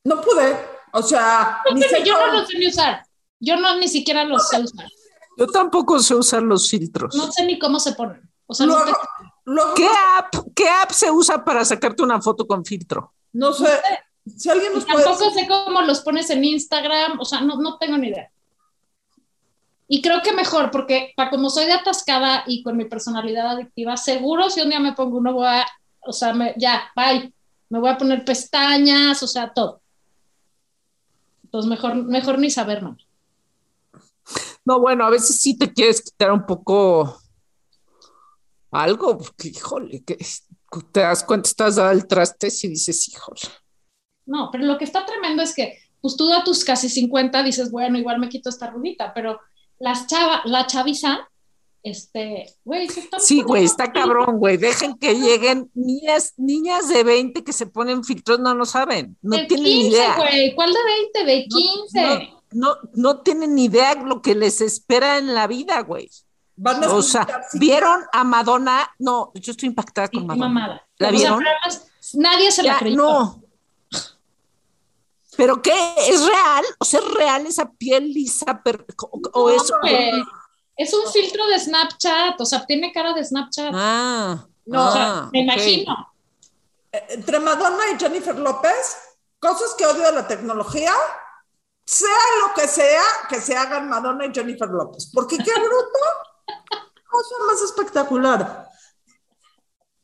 S7: No pude, o sea,
S5: No
S7: ni
S5: sé,
S7: sé
S5: yo no
S7: cómo-
S5: los sé ni usar. Yo no ni siquiera los sé usar.
S6: Yo tampoco sé usar los filtros.
S5: No sé ni cómo se ponen. O sea, no, sé-
S7: luego-
S6: ¿Qué app, ¿Qué app se usa para sacarte una foto con filtro?
S7: no sé, si alguien
S5: y
S7: nos puede
S5: tampoco
S7: decir-
S5: sé cómo los pones en Instagram. O sea, no, no tengo ni idea. Y creo que mejor, porque para como soy de atascada y con mi personalidad adictiva, seguro si un día me pongo uno voy a, o sea, me- ya, bye. Me voy a poner pestañas, o sea, todo. Entonces mejor, mejor ni saber, ¿no?
S6: No, bueno, a veces sí te quieres quitar un poco algo, porque, híjole, que te das cuenta, estás el traste y dices, híjole.
S5: No, pero lo que está tremendo es que, pues tú a tus casi 50 dices, bueno, igual me quito esta rubita, pero las chava, la chaviza, este, güey, se está
S6: Sí, güey, está cabrón, güey. Dejen que lleguen niñas, niñas de 20 que se ponen filtros, no lo saben, no
S5: de
S6: tienen
S5: 15,
S6: ni idea.
S5: güey, ¿cuál de 20? De
S6: No,
S5: 15.
S6: No, no tienen ni idea lo que les espera en la vida, güey.
S7: Van a
S6: O sea. ¿vieron a Madonna? No, yo estoy impactada con Madonna.
S5: mamada.
S6: ¿La
S5: O sea,
S6: vieron?
S5: además, nadie se la
S6: Ya,
S5: creyó.
S6: no. ¿Pero qué? ¿Es real? O sea, ¿es real esa piel lisa? per- o, o es...
S5: güey. Es un filtro de Snapchat, o sea, tiene cara de Snapchat.
S6: Ah,
S7: No,
S5: o sea,
S6: ah,
S5: me imagino.
S7: entre Madonna y Jennifer López, cosas que odio de la tecnología, sea lo que sea, que se hagan Madonna y Jennifer López. Porque qué bruto, <laughs> cosa más espectacular.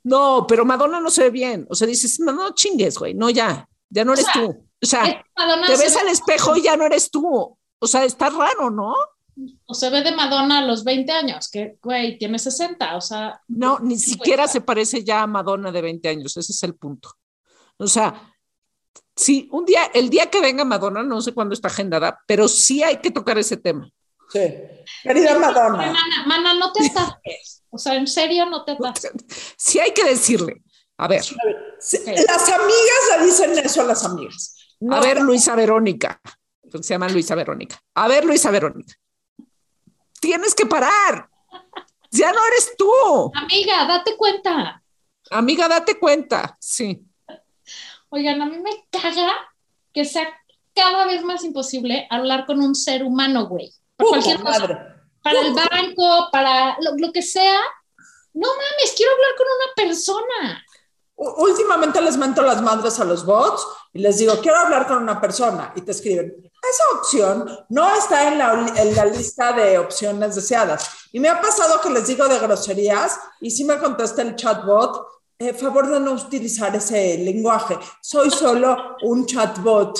S6: No, pero Madonna no se ve bien. O sea, dices, no, no chingues, güey. No, ya. Ya no eres
S5: sea,
S6: tú. O sea,
S5: Madonna
S6: te ves
S5: ve-
S6: al espejo y ya no eres tú. O sea, está raro, ¿no?
S5: O se ve de Madonna a los 20 años, que, güey, tiene 60, o sea.
S6: No, ni
S5: sí,
S6: siquiera se parece ya a Madonna de 20 años. Ese es el punto. O sea, sí, un día, el día que venga Madonna, no sé cuándo está agendada, pero sí hay que tocar ese tema.
S7: Sí. Querida Madonna.
S5: Mana, mana, no te atasques. O sea, en serio, no te atasques.
S6: Sí hay que decirle. A ver,
S7: Sí, Las amigas le dicen eso a las amigas. No,
S6: a ver, Luisa Verónica, se llama Luisa Verónica. A ver, Luisa Verónica, tienes que parar. Ya no eres tú.
S5: Amiga, date cuenta.
S6: Amiga, date cuenta. Sí.
S5: Oigan, a mí me caga que sea cada vez más imposible hablar con un ser humano, güey. Para
S7: puta
S5: cualquier cosa.
S7: madre.
S5: Para el banco, para lo, lo que sea. No mames, quiero hablar con una persona.
S7: Últimamente les mento las madres a los bots y les digo, quiero hablar con una persona y te escriben, esa opción no está en la, lista de opciones deseadas. Y me ha pasado que les digo de groserías y si me contesta el chatbot, eh, favor de no utilizar ese lenguaje. Soy solo un chatbot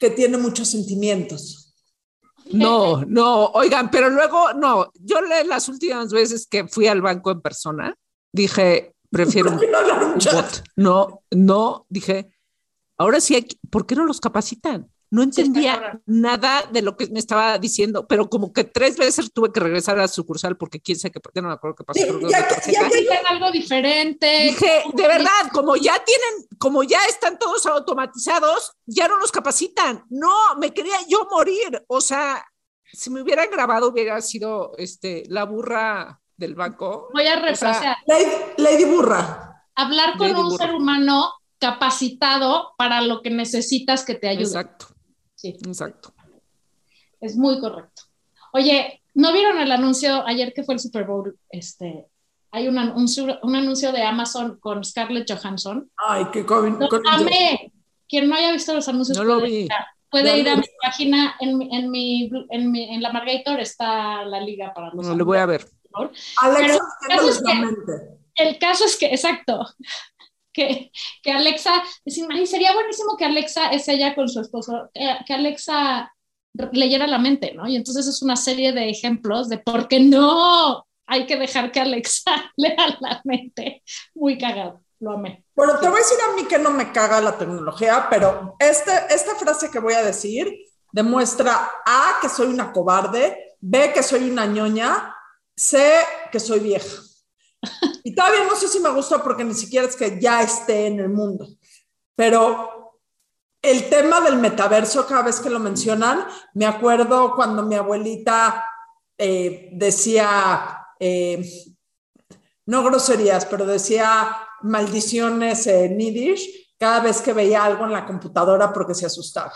S7: que tiene muchos sentimientos.
S6: No, no, oigan, pero luego, no, yo las últimas veces que fui al banco en persona, dije, prefiero <laughs> un,
S7: un
S6: bot. No, no, dije, ahora sí, hay ¿por qué no los capacitan? No entendía nada de lo que me estaba diciendo, pero como que tres veces tuve que regresar a la sucursal porque quién sabe qué, ya no me acuerdo qué pasó.
S7: Sí, ya- ya-
S5: algo diferente.
S6: Dije, de verdad, como ya tienen, como ya están todos automatizados, ya no los capacitan. No, me quería yo morir. O sea, si me hubieran grabado hubiera sido este la burra del banco.
S5: Voy a
S6: O sea.
S7: Lady, Lady Burra.
S5: hablar con
S6: Lady
S5: un
S6: Burra.
S5: ser humano capacitado para lo que necesitas que te ayude.
S6: Exacto,
S5: Sí,
S6: exacto.
S5: es muy correcto. Oye, ¿no vieron el anuncio ayer que fue el Super Bowl? Este, hay un anuncio, un anuncio de Amazon con Scarlett Johansson.
S7: Ay, qué COVID.
S5: Lo
S7: con-
S5: amé. Quien no haya visto los anuncios
S6: No lo
S5: puede,
S6: vi.
S5: ir a- puede ir
S7: lo
S5: a
S7: vi.
S5: mi página en, en, mi, en, mi- en la Margator está la liga para los
S6: No le voy a ver.
S7: Alexa,
S5: ¿sabes
S7: la
S5: qué?
S7: mente.
S5: El caso es que, exacto, <laughs> que, que Alexa, decimos, "Ay, sería buenísimo que Alexa es ella con su esposo, que, que Alexa leyera la mente, ¿no? Y entonces es una serie de ejemplos de por qué no hay que dejar que Alexa <laughs> lea la mente. Muy cagado, lo amé.
S7: Bueno, te voy a decir a mí que no me caga la tecnología, pero este, esta frase que voy a decir demuestra A, que soy una cobarde, B, que soy una ñoña, C, que soy vieja. Y todavía no sé si me gusta porque ni siquiera es que ya esté en el mundo, pero el tema del metaverso, cada vez que lo mencionan, me acuerdo cuando mi abuelita eh, decía, eh, no groserías, pero decía maldiciones en Yiddish cada vez que veía algo en la computadora porque se asustaba.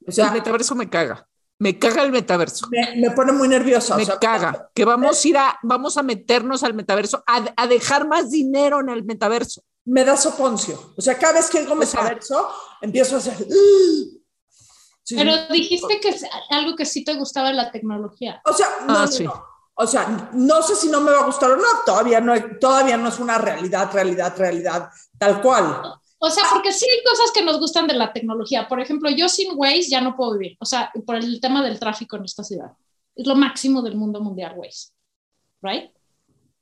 S6: El metaverso me caga. Me caga el metaverso.
S7: me, me pone muy nerviosa.
S6: Me
S7: o sea,
S6: caga. Que vamos a ir a, vamos a meternos al metaverso, a, a dejar más dinero en el metaverso.
S7: Me da soponcio. O sea, cada vez que digo
S6: O sea,
S7: metaverso, empiezo a hacer. Sí,
S5: Pero
S7: sí.
S5: dijiste que es algo que sí te gustaba la tecnología.
S7: O sea, no,
S6: Ah,
S7: no,
S6: sí.
S7: no. O sea, no sé si no me va a gustar o no. Todavía no, todavía no es una realidad, realidad, realidad, tal cual.
S5: O sea, porque sí hay cosas que nos gustan de la tecnología. Por ejemplo, yo sin Waze ya no puedo vivir. O sea, por el tema del tráfico en esta ciudad. Es lo máximo del mundo mundial, Waze. ¿Right?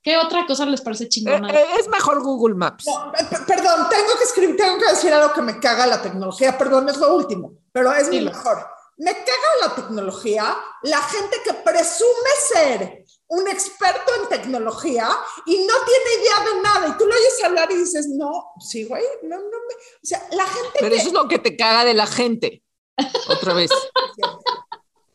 S5: ¿Qué otra cosa les parece chingona?
S6: Eh, eh, es mejor Google Maps.
S7: No, eh, perdón, tengo que escribir, tengo que decir algo que me caga la tecnología. Perdón, es lo último, pero es mi
S5: Dilo.
S7: mejor. Me caga la tecnología, la gente que presume ser un experto en tecnología y no tiene idea de nada. Y tú lo oyes hablar y dices, no, sí, güey, no, no me. O sea, la gente
S6: Pero
S7: que.
S6: eso es lo que te caga de la gente. Otra vez. <laughs>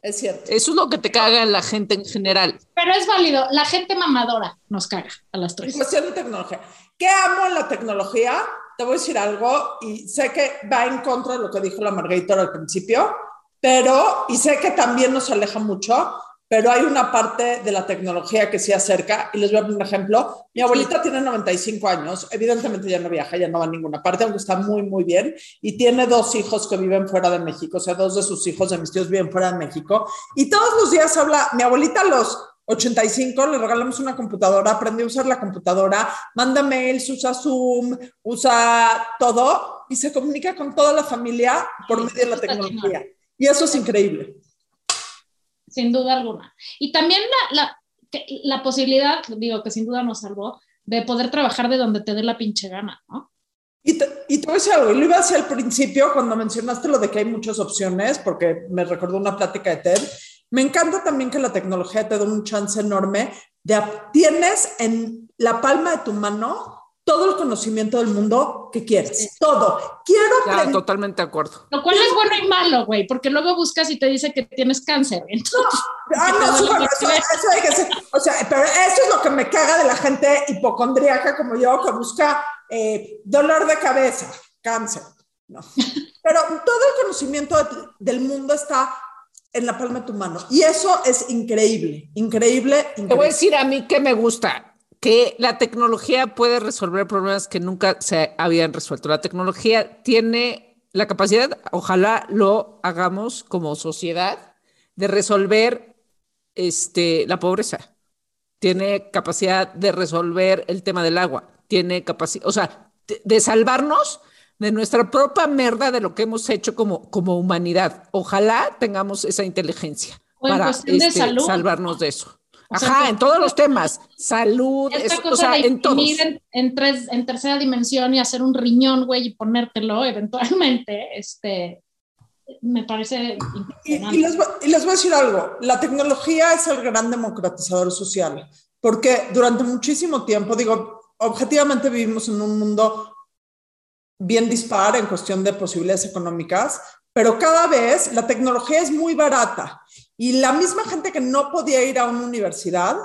S7: Es cierto.
S6: Eso es lo que te caga en la gente en general.
S5: Pero es válido. La gente mamadora nos caga a las
S7: En
S5: tres.
S7: cuestión de tecnología. ¿Qué amo en la tecnología? Te voy a decir algo y sé que va en contra de lo que dijo la Margarita al principio, pero, y sé que también nos aleja mucho, pero hay una parte de la tecnología que se acerca y les voy a poner un ejemplo. Mi abuelita tiene 95 años, evidentemente ya no viaja, ya no va a ninguna parte, aunque está muy, muy bien, y tiene dos hijos que viven fuera de México, o sea, dos de sus hijos de mis tíos viven fuera de México, y todos los días habla, mi abuelita a los 85, le regalamos una computadora, aprendió a usar la computadora, manda mails, usa Zoom, usa todo y se comunica con toda la familia por medio de la tecnología. Y eso es increíble.
S5: Sin duda alguna. Y también la, la, posibilidad, digo que sin duda nos salvó, de poder trabajar de donde te dé la pinche gana, ¿no?
S7: Y te, y te voy a decir algo, y lo iba a decir al principio cuando mencionaste lo de que hay muchas opciones, porque me recordó una plática de TED. Me encanta también que la tecnología te da un chance enorme de tienes en la palma de tu mano todo el conocimiento del mundo que quieres, todo. Quiero
S6: Ya,
S7: aprender.
S6: totalmente de acuerdo.
S5: Lo cual es bueno y malo, güey, porque luego buscas y te dice que tienes cáncer. Entonces, <laughs>
S7: Ah, no, sí, bueno,
S5: por
S7: eso, eso hay que ser- o sea, pero eso es lo que me caga de la gente hipocondríaca como yo, que busca eh, dolor de cabeza, cáncer. No. <laughs> Pero todo el conocimiento de- del mundo está en la palma de tu mano. Y eso es increíble, increíble,
S6: Te voy a
S7: increíble.
S6: decir a mí que me gusta que la tecnología puede resolver problemas que nunca se habían resuelto. La tecnología tiene la capacidad, ojalá lo hagamos como sociedad, de resolver este, la pobreza. Tiene capacidad de resolver el tema del agua. Tiene capacidad, o sea, de, salvarnos de nuestra propia merda de lo que hemos hecho como, como humanidad. Ojalá tengamos esa inteligencia
S5: O
S6: para
S5: de
S6: este, salvarnos de eso.
S5: O sea,
S6: Ajá,
S5: que-
S6: en todos los temas. Salud,
S5: esta
S6: es- o
S5: cosa
S6: sea,
S5: de
S6: en todos.
S5: en, en tres, en tercera dimensión y hacer un riñón, güey, y ponértelo eventualmente, este, me parece
S7: Y, y les, voy- y les voy a decir algo, la tecnología es el gran democratizador social, porque durante muchísimo tiempo, digo, objetivamente vivimos en un mundo bien dispar en cuestión de posibilidades económicas, pero cada vez la tecnología es muy barata y la misma gente que no podía ir a una universidad,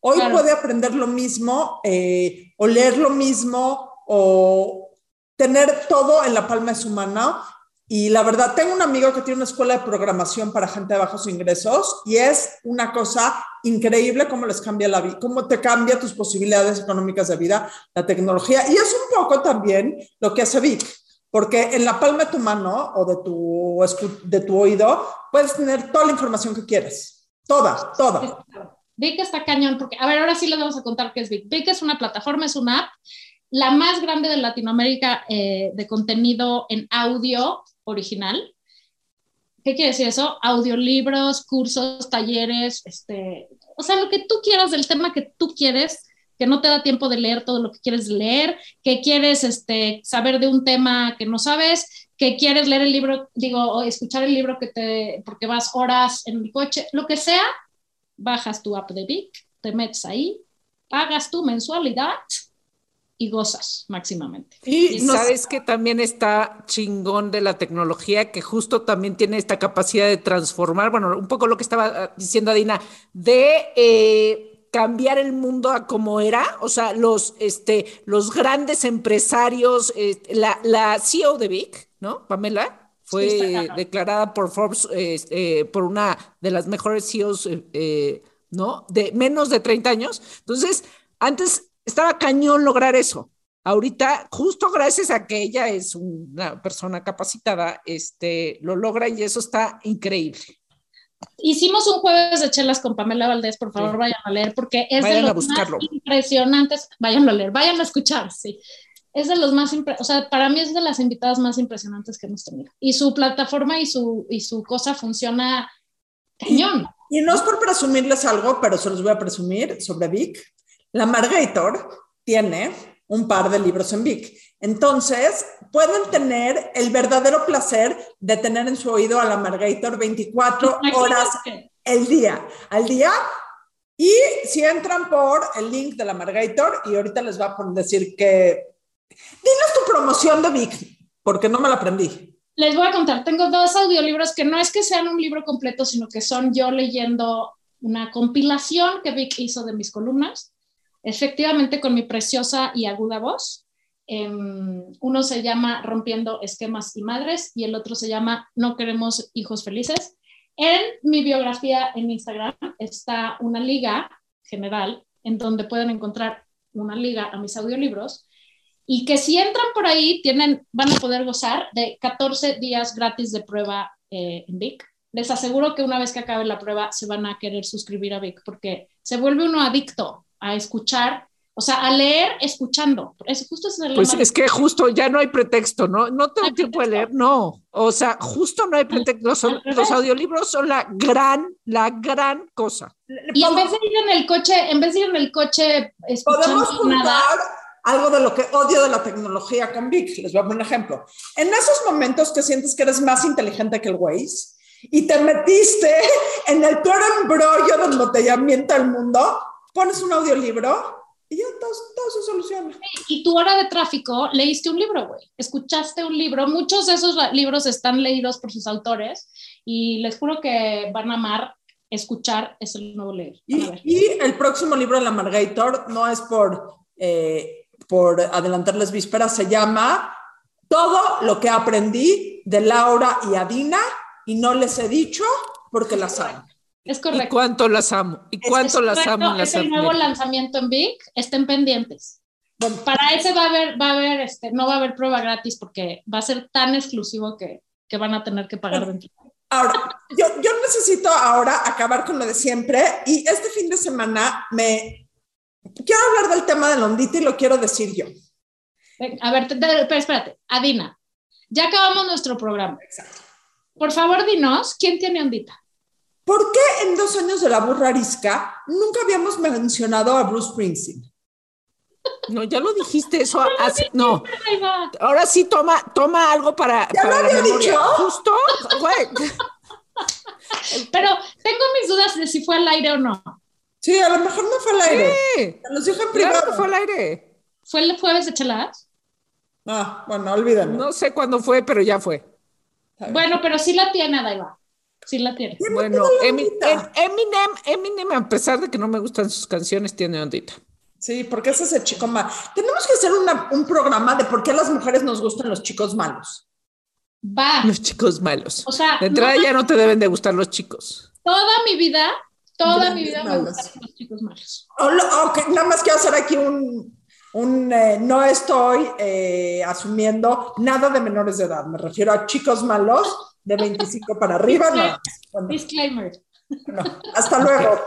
S7: hoy
S5: Claro.
S7: puede aprender lo mismo eh, o leer lo mismo o tener todo en la palma de su mano. Y la verdad, tengo un amigo que tiene una escuela de programación para gente de bajos ingresos y es una cosa increíble cómo les cambia la vida, cómo te cambia tus posibilidades económicas de vida la tecnología. Y es un poco también lo que hace Vic, porque en la palma de tu mano o de tu, de tu oído puedes tener toda la información que quieres. Toda, toda.
S5: Vic está cañón, porque, a ver, ahora sí les vamos a contar qué es Vic. Vic es una plataforma, es una app, la más grande de Latinoamérica eh, de contenido en audio original. ¿Qué quiere decir eso? Audiolibros, cursos, talleres, este, o sea, lo que tú quieras del tema que tú quieres, que no te da tiempo de leer todo lo que quieres leer, que quieres este, saber de un tema que no sabes, que quieres leer el libro, digo, o escuchar el libro que te, porque vas horas en el coche, lo que sea, bajas tu app de Vic, te metes ahí, pagas tu mensualidad y gozas máximamente.
S6: Y sabes que también está chingón de la tecnología, que justo también tiene esta capacidad de transformar, bueno, un poco lo que estaba ah, diciendo Adina, de eh, cambiar el mundo a como era, o sea, los, este, los grandes empresarios, eh, la, la CEO de Vic, ¿no? Pamela, fue
S5: Sí,
S6: declarada por Forbes eh, eh, por una de las mejores CEOs, eh, eh, ¿no? De menos de 30 años. Entonces, antes estaba cañón lograr eso. Ahorita, justo gracias a que ella es una persona capacitada, este, lo logra y eso está increíble.
S5: Hicimos un jueves de chelas con Pamela Valdés, por favor,
S6: Sí.
S5: vayan a leer, porque es
S6: Vayan
S5: de
S6: a
S5: los
S6: buscarlo.
S5: más impresionantes. Vayan a leer, vayan a escuchar, sí. es de los más, impre- o sea, para mí es de las invitadas más impresionantes que hemos tenido. Y su plataforma y su, y su cosa funciona cañón.
S7: Y no es por presumirles algo, pero se los voy a presumir sobre Vic. La Margator tiene un par de libros en Vic. Entonces, pueden tener el verdadero placer de tener en su oído a la Margator 24 horas el día, al día. Y si entran por el link de la Margator, y ahorita les va a decir que... Dinos tu promoción de Vic, porque no me la aprendí.
S5: Les voy a contar, tengo dos audiolibros que no es que sean un libro completo, sino que son yo leyendo una compilación que Vic hizo de mis columnas, efectivamente con mi preciosa y aguda voz. Em, uno se llama Rompiendo esquemas y madres y el otro se llama No queremos hijos felices. En mi biografía en Instagram está una liga general en donde pueden encontrar una liga a mis audiolibros y que si entran por ahí tienen, van a poder gozar de 14 días gratis de prueba eh, en Vic. Les aseguro que una vez que acabe la prueba se van a querer suscribir a Vic porque se vuelve uno adicto a escuchar, o sea, a leer escuchando. Es justo ese es el
S6: Pues es que justo ya no hay pretexto, ¿no? No tengo tiempo de leer, no. O sea, justo no hay pretexto. Son- los audiolibros son la gran, la gran cosa.
S5: Y en vez de ir en el coche, en vez de ir en el coche
S7: Podemos
S5: escuchando nada,
S7: juntar algo de lo que odio de la tecnología con Vic. Les voy a poner un ejemplo. En esos momentos que sientes que eres más inteligente que el Waze y te metiste en el peor embrollo del embotellamiento del mundo, pones un audiolibro y ya todo, todo se soluciona.
S5: y tu hora de tráfico leíste un libro, güey. Escuchaste un libro. Muchos de esos libros están leídos por sus autores y les juro que van a amar escuchar ese nuevo leer.
S7: Y, y el próximo libro de la Margator no es por, eh, por adelantarles vísperas, se llama Todo lo que aprendí de Laura y Adina y no les he dicho porque las amo.
S5: Es
S6: Y
S5: correcto.
S6: cuánto las amo. Y cuánto
S5: es
S6: las amo. las
S5: Es el nuevo lanzamiento en Vic. Estén pendientes.
S7: Bueno,
S5: Para ese va a haber, va a haber, este, no va a haber prueba gratis porque va a ser tan exclusivo que, que van a tener que pagar dentro.
S7: Ahora, yo, yo necesito ahora acabar con lo de siempre y este fin de semana me quiero hablar del tema de la ondita y lo quiero decir yo.
S5: A ver, pero espérate, Adina, ya acabamos nuestro programa. Por favor, dinos, ¿quién tiene ondita?
S7: ¿Por qué en dos años de la burra arisca nunca habíamos mencionado a Bruce Springsteen?
S6: No, ya lo dijiste eso. hace- no, ahora sí toma, toma algo para,
S7: ¿Ya
S6: para
S7: lo había
S6: memoria.
S7: dicho?
S6: Justo, güey. <laughs>
S5: Pero tengo mis dudas de si fue al aire o no.
S7: Sí, a lo mejor no fue al aire.
S6: Sí,
S7: los dije en privado.
S6: claro que fue al aire.
S5: ¿Fue el jueves de cheladas?
S7: Ah, bueno, olvídalo.
S6: No sé cuándo fue, pero ya fue.
S5: Bueno, pero sí la tiene, Daiva. Sí la tiene.
S6: Bueno. Em- Eminem, Eminem, a pesar de que no me gustan sus canciones, tiene ondita.
S7: Sí, porque ese es el chico malo. Tenemos que hacer una- un programa de por qué a las mujeres nos gustan los chicos malos.
S5: Va.
S6: Los chicos malos.
S5: O sea,
S6: De entrada
S5: no-
S6: ya no te deben de gustar los chicos.
S5: Toda mi vida, toda mi vida me gustaron los chicos malos.
S7: O lo- ok, nada más quiero hacer aquí un, un, eh, no estoy eh, asumiendo nada de menores de edad. Me refiero a chicos malos de 25 para arriba. No. Bueno,
S5: Disclaimer.
S7: no. Hasta luego.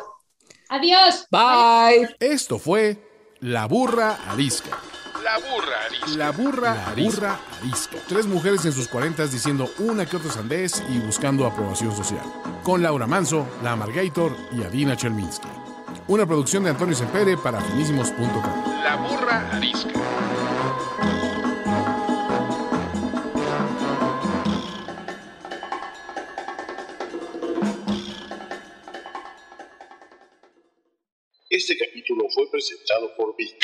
S5: Adiós.
S6: Bye.
S4: Esto fue La Burra Arisca. La Burra Arisca. La Burra, Arisca. Arisca. Tres mujeres en sus cuarentas diciendo una que otra sandez y buscando aprobación social. Con Laura Manso, La Margator y Adina Chelminsky. Una producción de Antonio Sempere para finísimos.com. La Burra Arisca.
S8: Capítulo fue presentado por Vic.